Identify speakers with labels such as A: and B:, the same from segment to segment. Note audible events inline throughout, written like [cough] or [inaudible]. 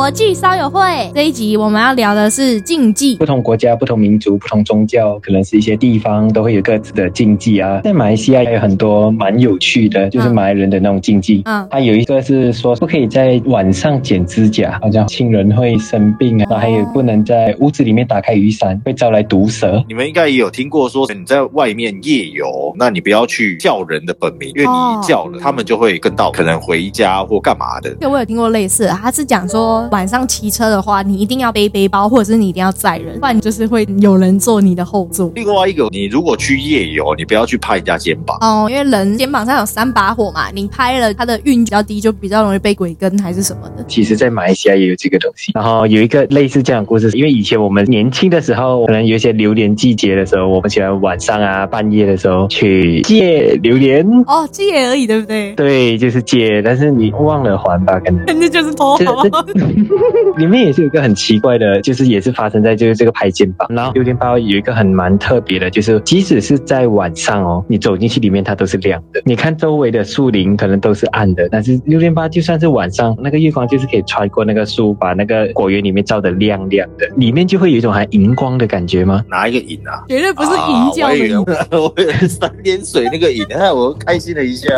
A: 国际烧友会。这一集我们要聊的是禁忌。
B: 不同国家、不同民族、不同宗教，可能是一些地方都会有各自的禁忌啊。在马来西亚也有很多蛮有趣的，就是马来人的那种禁忌。
A: 嗯
B: 它有一个是说不可以在晚上剪指甲，好像亲人会生病啊。然后还有不能在屋子里面打开雨伞，会招来毒蛇。
C: 你们应该也有听过说，你在外面夜游，那你不要去叫人的本名，因为
A: 哦
C: 你叫了，他们就会跟到，可能回家或干嘛的。
A: 这个我有听过类似，他是讲说晚上骑车的话，你一定要背背包，或者是你一定要载人，不然你就是会有人坐你的后座。
C: 另外一个，你如果去夜游，你不要去拍人家肩膀。
A: 哦，因为人肩膀上有三把火嘛，你拍了它的运比较低，就比较容易被鬼跟还是什么的。
B: 其实，在马来西亚也有这个东西。然后有一个类似这样的故事，因为以前我们年轻的时候，可能有一些榴莲季节的时候，我们喜欢晚上啊、半夜的时候去借榴莲。
A: 哦，借而已，对不对？
B: 对，就是借，但是你忘了还吧，可能。[laughs]
A: 那就是偷 [laughs]
B: 里面也是有一个很奇怪的，就是也是发生在就是这个拍肩膀。然后六点八有一个很蛮特别的，就是即使是在晚上哦，你走进去里面它都是亮的。你看周围的树林可能都是暗的，但是六点八就算是晚上，那个月光就是可以穿过那个树，把那个果园里面照得亮亮的，里面就会有一种还荧光的感觉吗？
C: 哪一个影啊？
A: 绝对不是银教的银。
C: 啊我以为我三点水那个瘾，哎，我开心了一下。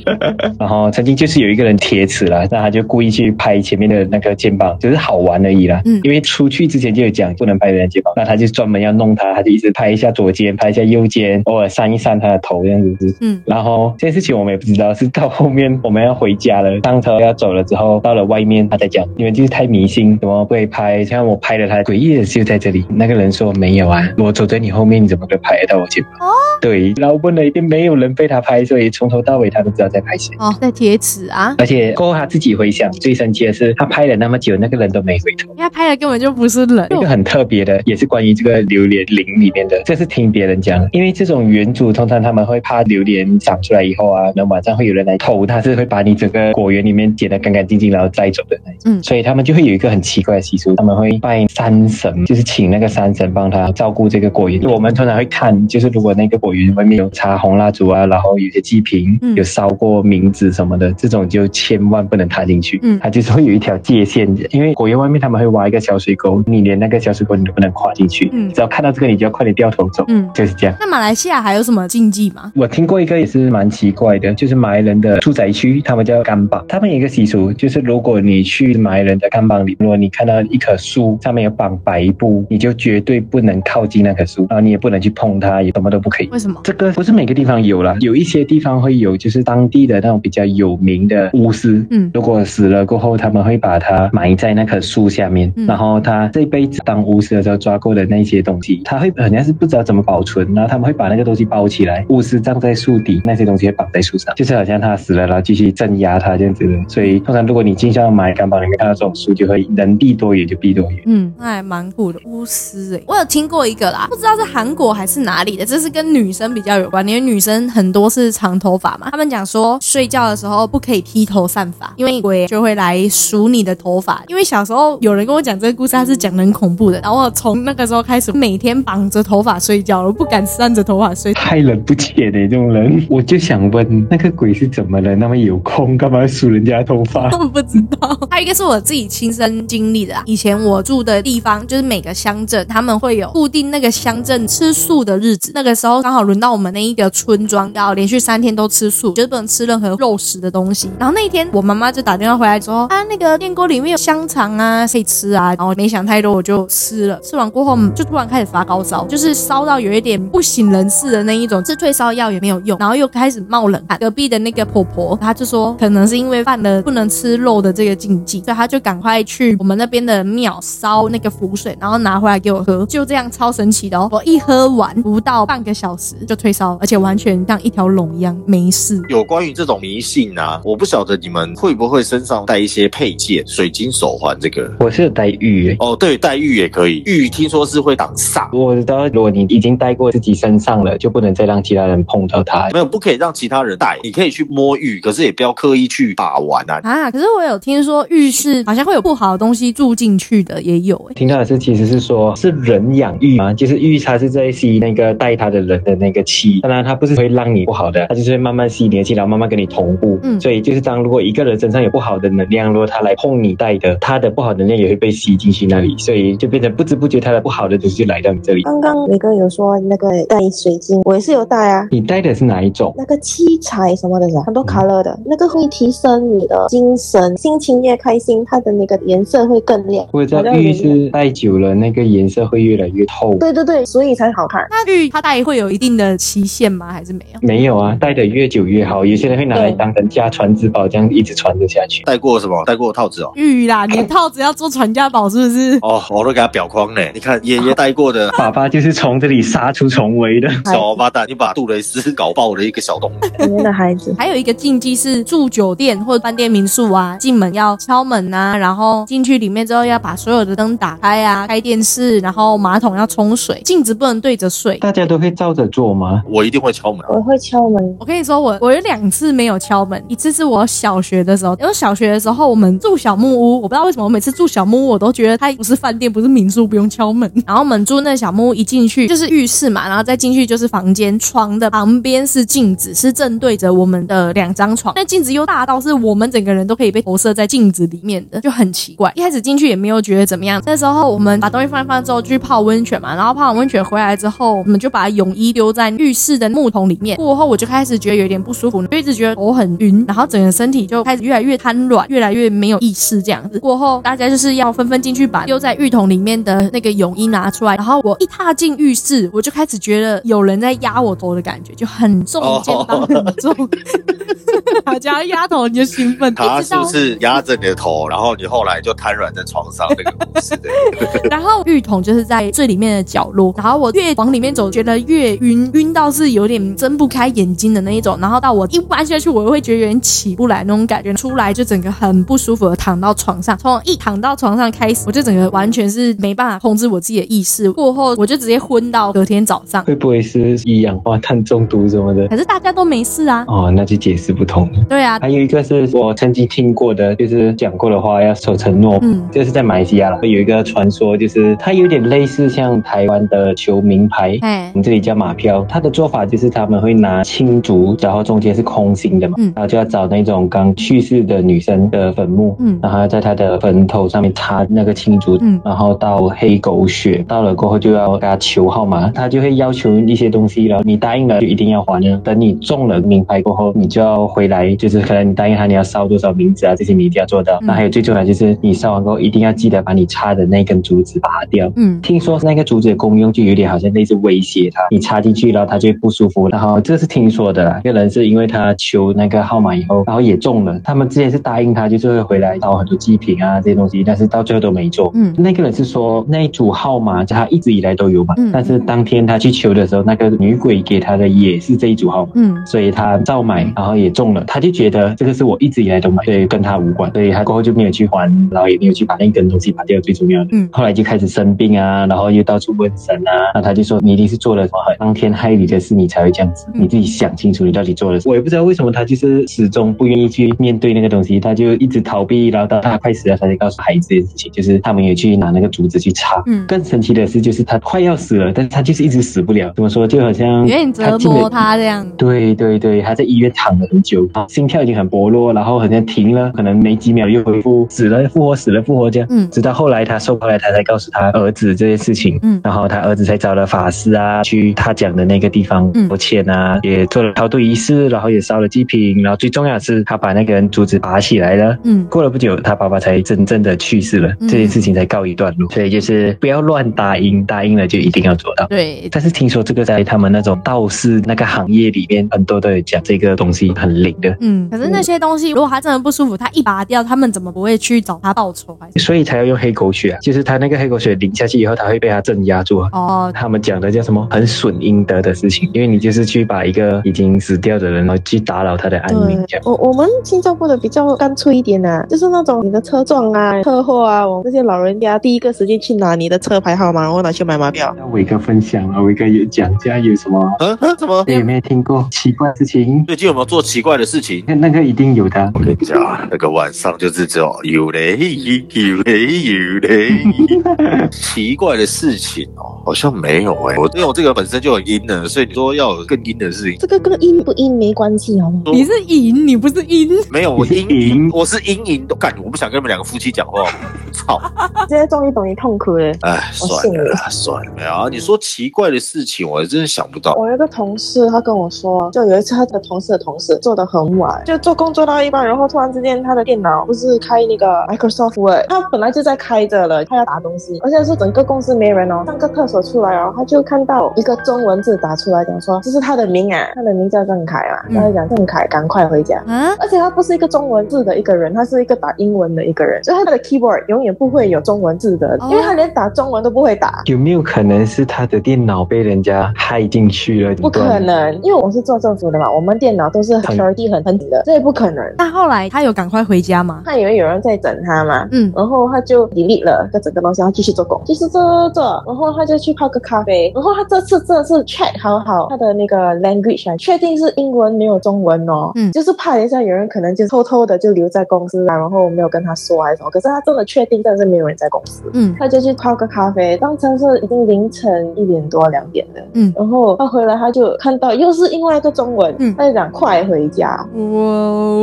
C: [laughs]
B: 然后曾经就是有一个人铁齿了，那他就故意去拍前面的那个肩膀，就是好玩而已啦。
A: 嗯
B: 因为出去之前就有讲不能拍人家肩膀，那他就专门要弄他，他就一直拍一下左肩，拍一下右肩，偶尔扇一扇他的头这样子。
A: 嗯，
B: 然后这件事情我们也不知道，是到后面我们要回家了，上车要走了之后，到了外面他在讲，你们就是太迷信，怎么会拍？像我拍了他，诡异的就在这里。那个人说没有啊，我走在你后面，你怎么会拍得到我肩膀？
A: 哦
B: 对，然后问了一遍，没有人被他拍，所以从头到尾他都知道在拍谁。
A: 哦，在铁齿啊，
B: 而且过后他自己回想，最生气的是他拍了那么久，那个人都没回头。
A: 他拍的根本就不是人。
B: 一个很特别的，也是关于这个榴莲林里面的，这是听别人讲的。因为这种原主通常他们会怕榴莲长出来以后啊，那晚上会有人来偷，他是会把你整个果园里面捡得干干净净，然后摘走的那种。
A: 嗯
B: 所以他们就会有一个很奇怪的习俗，他们会拜山神，就是请那个山神帮他照顾这个果园。我们通常会看，就是如果那个果园外面有插红蜡烛啊，然后有些祭品，
A: 嗯
B: 有烧过冥纸什么的，这种就千万不能踏进去。
A: 嗯
B: 它就是会有一条界限，因为果园外面他们会挖一个小水沟，你连那个小水沟你都不能跨进去。
A: 嗯
B: 只要看到这个，你就要快点掉头走。
A: 嗯，
B: 就是这样。
A: 那马来西亚还有什么禁忌吗？
B: 我听过一个也是蛮奇怪的，就是马来人的住宅区，他们叫干榜。他们有一个习俗，就是如果你去马来人的干榜里，如果你看到一棵树上面有绑白布，你就绝对不能靠近那棵树，然后你也不能去碰它，也什么都不可以。
A: 为什么？
B: 这个不是每个地方有啦，有一些地方会有，就是当地的那种比较有名的巫师，
A: 嗯
B: 如果死了过后，他们会把它埋在那棵树下面，
A: 嗯
B: 然后他这辈子当巫师的时候抓过的那些东西，他会好像是不知道怎么保存，然后他们会把那个东西包起来，巫师葬在树底，那些东西会绑在树上，就是好像他死了，然后继续镇压他这样子的。所以通常如果你进上买干榜里面看到这种树，就会人避多远就避多远。
A: 嗯，那还蛮酷的。巫师哎、我有听过一个啦，不知道是韩国还是哪里的，这是跟女生比较有关，因为女生很多是长头发嘛。他们讲说睡觉的时候不可以披头散发，因为鬼就会来数你的头发。因为小时候有人跟我讲这个故事，他是讲的很恐怖的，然后我从那个时候开始每天绑着头发睡觉了，我不敢扇着头发睡。
B: 太冷不浅的这种人，我就想问，那个鬼是怎么了？那么有空干嘛梳人家的头发？[laughs]
A: 我不知道，还有一个是我自己亲身经历的啊。以前我住的地方，就是每个乡镇他们会有固定那个乡镇吃素的日子。那个时候刚好轮到我们那一个村庄要连续三天都吃素，就是不能吃任何肉食的东西。然后那一天我妈妈就打电话回来说啊，那个电锅里面有香肠啊，可以吃啊。然后没想太多，我就吃了。吃完过后嗯就突然开始发高烧，就是烧到有一点不省人事的那一种，吃退烧药也没有用，然后又开始冒冷汗。隔壁的那个婆婆，她就说可能是因为犯了不能吃肉的这个禁忌，所以她就赶快去我们那边的庙烧那个符水，然后拿回来给我喝，就这样超神奇的哦！我一喝完不到半个小时就退烧，而且完全像一条龙一样没事。
C: 有关于这种迷信啊，我不晓得你们会不会身上带一些配件，水晶手环这个。
B: 我是有带玉耶。
C: 哦，对，戴玉也可以，玉听说是会挡煞，
B: 我知道，如果你已经戴过自己身上了，就不能再让其他人碰到它。
C: 没有不可以让其他人戴，你可以去摸玉，可是也不要刻意去把玩啊。
A: 啊！可是我有听说玉是好像会有不好的东西住进去的，也有哎、
B: 听到的是，其实是说，是人养玉嘛，就是玉它是在吸那个带它的人的那个气，当然它不是会让你不好的，它就是会慢慢吸你的气，然后慢慢跟你同步。
A: 嗯
B: 所以就是当如果一个人身上有不好的能量，如果他来碰你带的，他的不好的能量也会被吸进去那里，所以就变成不知不觉他的不好的东西就来到你这里。
D: 刚刚伟哥有说那个带水晶，我也是有带啊。
B: 你带的是哪一种？
D: 那个七彩什么的，很多 color 的，那个会提升你的精神，心情越开心，它的那个颜色会更亮。
B: 我知道玉是戴久了，那个颜色会越来越透。
D: 对对对，所以才好看。
A: 那玉它戴会有一定的期限吗？还是没有？
B: 没有啊，戴的越久越好。有些人会拿来当成家传之宝，这样一直传着下去。
C: 戴过什么？戴过套子哦。
A: 玉啦，[coughs] 你套子要做传家宝是不是？
C: 哦，我都给他裱框呢。你看爷爷带过的，[laughs]
B: 爸爸就是从这里杀出重围的
C: 小王八蛋，你把杜蕾斯搞爆了一个小洞。
D: 里面的孩子。
A: 还有一个禁忌是住酒店或者饭店民宿啊，进门要敲门啊，然后进去里面之后要把所有的灯打开啊，开电视，然后马桶要冲水，镜子不能对着睡。
B: 大家都会照着做吗？
C: 我一定会敲门。
D: 我会敲门。
A: 我跟你说，我我有两次没有敲门，一次是我小学的时候，因为小学的时候我们住小木屋，我不知道为什么我每次住小木屋，我都觉得它不是饭店，不是民宿，不用敲门。[laughs] 然后我们住那小木屋一进去就是浴室嘛，然后再进去就是房间，床的旁边是镜子，是正对着我们的两张床，那镜子又大到是我们整个人都可以被投射在镜子里面的，就很奇怪。一开始进去也没有觉得怎么样，那时候我们把东西放一放之后，去泡温泉嘛，然后泡完温泉回来之后，我们就把泳衣丢在浴室的木桶里面。过后我就开始觉得有点不舒服，就一直觉得头很晕，然后整个身体就开始越来越瘫软，越来越没有意识这样子。过后大家就是要纷纷进去把丢在浴桶里面的那个泳衣拿出来，然后我一踏进浴室，我就开始觉得有人在压我头的感觉，就很重，肩膀很重。[laughs] 大家压头你就兴奋，
C: 他是不是压着你的头，然后你后来就瘫软在床上那个故事？[laughs]
A: 然后浴桶就是在最里面的角落，然后我越往里面走，觉得越晕，晕到是有点睁不开眼睛的那一种。然后到我一弯下去，我又会觉得有点起不来那种感觉，出来就整个很不舒服的躺到床上。从一躺到床上开始，我就整个完全是没办法控制我自己的意识。过后我就直接昏到隔天早上。
B: 会不会是一氧化碳中毒什么的？
A: 可是大家都没事啊。
B: 哦，那就解释不通了。
A: 对啊，
B: 还有一个是我曾经听过的，就是讲过的话要守承诺。
A: 嗯，
B: 就是在马来西亚了，有一个传说，就是它有点类似像台湾的球名牌，
A: 哎
B: 我们这里叫马票。它的做法就是他们会拿青竹，然后中间是空心的嘛，
A: 嗯
B: 然后就要找那种刚去世的女生的坟墓，
A: 嗯
B: 然后要在他的坟头上面插那个青竹，
A: 嗯
B: 然后到黑狗血，到了过后就要给他求号码，他就会要求一些东西，然后你答应了就一定要还的。等你中了名牌过后，你就要回来，就是可能你答应他你要烧多少名字啊，这些你一定要做到。
A: 嗯
B: 那还有最重要就是你烧完过后一定要记得把你插的那根竹子拔掉。
A: 嗯
B: 听说那个竹子的功用就有点好像类似威胁他，你插进去然后他就会不舒服。然后这是听说的啦，一个人是因为他求那个号码以后，然后也中了。他们之前是答应他就是会回来烧很多祭品啊这些东西，但是到最后都没做。
A: 嗯
B: 那个人是说那一组号码他一直以来都有嘛，
A: 嗯
B: 但是当天他去求的时候，那个女鬼给他的也是这一组号码。
A: 嗯
B: 所以他照买，然后也中了，他就觉得这个是我一直以来都买，所以跟他无关，所以他过后就没有去还，然后也没有去把那根东西拔掉，最重要的。
A: 嗯
B: 后来就开始生病啊，然后又到处问神啊，那他就说你一定是做了什么很伤天害理的事，你才会这样子，
A: 嗯
B: 你自己想清楚你到底做了什么。我也不知道为什么他就是始终不愿意去面对那个东西，他就一直逃避，然后到他快死了，他才告诉孩子这件事情，就是他们也去拿那个竹子去插。
A: 嗯
B: 更神奇的是，就是他快要死了，但是他就是一直死不了。怎么说？就好像
A: 有点折磨他这样。
B: 对对对，他在医院躺了很久，啊心跳已经很薄弱，然后好像停了，可能没几秒又恢复，死了复活，死了复活这样。
A: 嗯
B: 直到后来他收回来，他才告诉他儿子这件事情。
A: 嗯
B: 然后他儿子才找了法师啊，去他讲的那个地方
A: 嗯
B: 道歉啊，也做了超度仪式，然后也烧了祭品，然后最重要的是他把那个人竹子拔起来了。
A: 嗯
B: 过了不久，他爸爸才真正的去世了，
A: 嗯
B: 这件事情才告一段落。所以就是不要乱答应，答应了就一定要做到。
A: 对，
B: 但是听说这个在他们那种道士那个行业里面，很多都有讲这个东西很灵的，
A: 嗯，可是那些东西，如果他真的不舒服，他一拔掉，他们怎么不会去找他报仇？还是
B: 所以才要用黑狗血啊。就是他那个黑狗血淋下去以后，他会被他镇压住啊。
A: 哦，
B: 他们讲的叫什么？很损阴德的事情，因为你就是去把一个已经死掉的人，然后去打扰他的安宁，这样。
D: 我我们新加坡的比较干脆一点啊，就是那种你的车撞啊、车祸啊，我们这些老人家第一个时间去拿你的车牌号码，然后拿去买马票。
B: 那伟哥分享啊，伟哥有讲一下有什么？
C: 嗯嗯，怎么？
B: 你有没有听过奇怪的事情？
C: 最近有没有做奇怪的事情？
B: 那那个一定有的。
C: 我跟你讲啊，那个晚上就是只有有嘞有嘞有嘞，奇怪的事情哦，好像没有哎、我因为我这个本身就很阴的，所以你说要有更阴的事情，
D: 这个跟阴不阴没关系，好吗？
A: 你是赢，你不是阴。
C: 没有我
B: 是
C: 阴
B: 阴
C: 我是阴经营都干，我不想跟你们两个夫妻讲话。操！
D: 现在终于懂你痛苦了。
C: 哎，算了，算了。没有啊，你说奇怪的事情，我还真的想不到。
D: 我有一个同事，他跟我说，就有一次他的同事的同事做的很晚，就做工作到一半，然后突然之间他的电脑不是开那个 Microsoft Word，他本来就在开着了，他要打东西，而且是整个公司没人哦，上个厕所出来哦，他就看到一个中文字打出来，讲说这是他的名啊，他的名叫郑凯啊，他就讲郑凯赶快回家。
A: 啊，
D: 而且他不是一个中文字的一个人，他是一个打英文的一个人，所以他的 keyboard 永远不会有中文字的，因为他连打中文都不会打。
B: 有没有可能是他的电脑被人家害进去了？
D: 不可能，因为我是做政府的嘛，我们电脑都是 security 很很紧的，这也不可能。
A: 那后来他有赶快回家吗？
D: 他以为有人在整他嘛，
A: 嗯，
D: 然后他就 delete 了这整个东西，他继续做工，继续做做做，然后他就去泡个咖啡，然后他这次真的是 check 好好他的那个 language 啊，确定是英文没有中文哦，
A: 嗯。
D: 就是怕一下有人可能就偷偷的就留在公司啊，然后没有跟他说还是什么，可是他真的确定真的是没有人在公司，
A: 嗯。
D: 他就去泡个咖啡，当成是已经凌晨一点多两点了，
A: 嗯。
D: 然后他回来他就看到又是另外一个中文，
A: 嗯。
D: 他就讲快回家，
A: 哇哦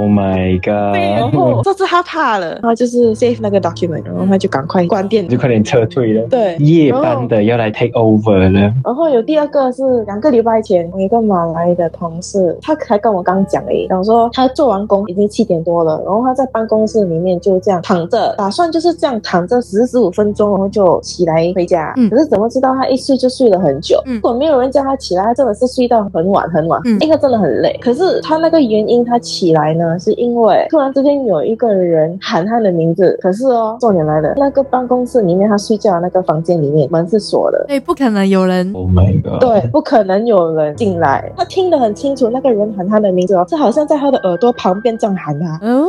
B: ，Oh my god！
D: 然后 [laughs] 这次他怕了，然后就是 save 那个 document，然后他就赶快关店。
B: 就。快点撤退了。
D: 对，
B: 夜班的要来 take over 了。
D: 然后有第二个是两个礼拜前，我一个马来的同事，他才跟我刚讲而已，讲说他做完工已经七点多了，然后他在办公室里面就这样躺着，打算就是这样躺着十十五分钟，然后就起来回家。
A: 嗯
D: 可是怎么知道他一睡就睡了很久？
A: 嗯
D: 如果没有人叫他起来，他真的是睡到很晚很晚，
A: 嗯
D: 因为真的很累。可是他那个原因，他起来呢，是因为突然之间有一个人喊他的名字，可是哦，重点来了，那个办公室里面他睡觉的那个房间里面门是锁的。
A: 对，不可能有人
B: Oh my god！
D: 对，不可能有人进来。他听得很清楚，那个人喊他的名字哦，是好像在他的耳朵旁边这样喊他。
A: 哦，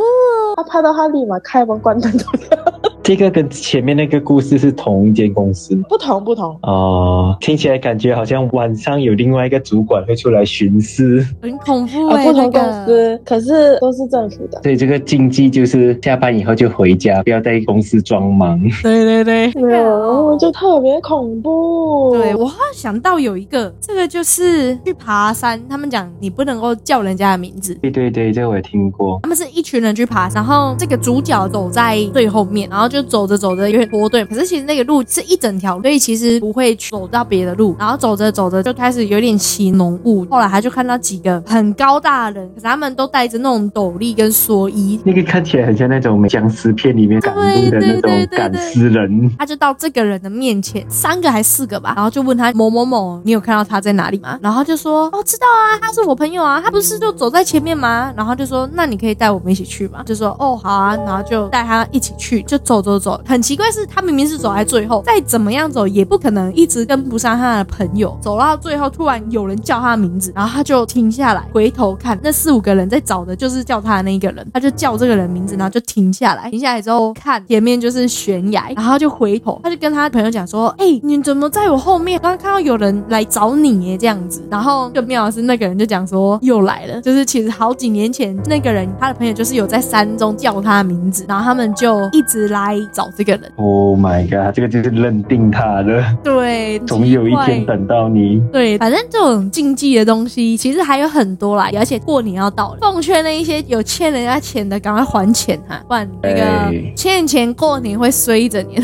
D: 他拍到他立马开门关灯走掉。
B: 这个跟前面那个故事是同一间公司吗
D: 不同不同，
B: 哦，听起来感觉好像晚上有另外一个主管会出来巡视，
A: 很恐怖
D: 啊，
A: 哎、
D: 不同公
A: 那个。
D: 司，可是都是政府的。
B: 所以这个禁忌就是下班以后就回家，不要在公司装忙。
A: 对对对，
D: 没有，然后就特别恐怖。
A: 对我好像想到有一个，这个就是去爬山，他们讲你不能够叫人家的名字。
B: 对对对，这个我也听过。
A: 他们是一群人去爬山，然后这个主角走在最后面，然后就走着走着有点脱队。可是其实那个路是一整条，所以其实不会走到别的路。然后走着走着就开始有点起浓雾，后来他就看到几个很高大的人，可是他们都戴着那种斗笠跟蓑衣。
B: 那个看起来很像那种僵尸片里面赶路的那种赶尸人。
A: 他就到这个人的面前，三个还四个吧，然后就问他某某某，你有看到他在哪里吗？然后就说哦，知道啊，他是我朋友啊，他不是就走在前面吗？然后就说那你可以带我们一起去吗？就说哦好啊，然后就带他一起去，就走走走。很奇怪是，他明明是走在最后，再怎么样走也不可能一直跟不上他的朋友。走到最后，突然有人叫他的名字，然后他就停下来，回头看，那四五个人在找的就是叫他的那一个人，他就叫这个人名字，然后就停下来，停下来之后看前面就是悬崖，然后就回头，他就跟他朋友讲说：“哎、你怎么在我后面？刚刚看到有人来找你耶，这样子。”然后更妙的是，那个人就讲说：“又来了。”就是其实好几年前那个人他的朋友就是有在山中叫他的名字，然后他们就一直来找这个人。
B: Oh my god！这个就是认定他了，
A: 对，
B: 总有一天等到你。
A: 对，反正这种禁忌的东西其实还有很多啦，而且过年要到了，奉劝那一些有欠人家钱的，赶快还钱哈，不然那个
B: 哎
A: 欠钱过年会衰一整年。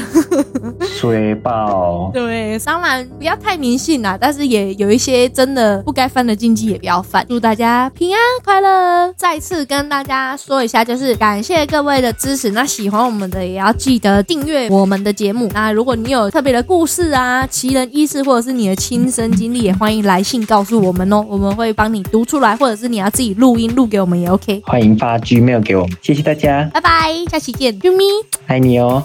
B: 衰爆！
A: 对，当然不要太迷信啦，但是也有一些真的不该犯的禁忌也不要犯。祝大家平安快乐！再次跟大家说一下，就是感谢各位的支持。那喜欢我们的也要记得订阅我们的节目。那如果你有特别的故事啊、奇人异事，或者是你的亲身经历，也欢迎来信告诉我们哦，我们会帮你读出来，或者是你要自己录音录给我们也 OK。
B: 欢迎发 Gmail 给我们，谢谢大家，
A: 拜拜，下期见，啾咪。
B: 爱你哦。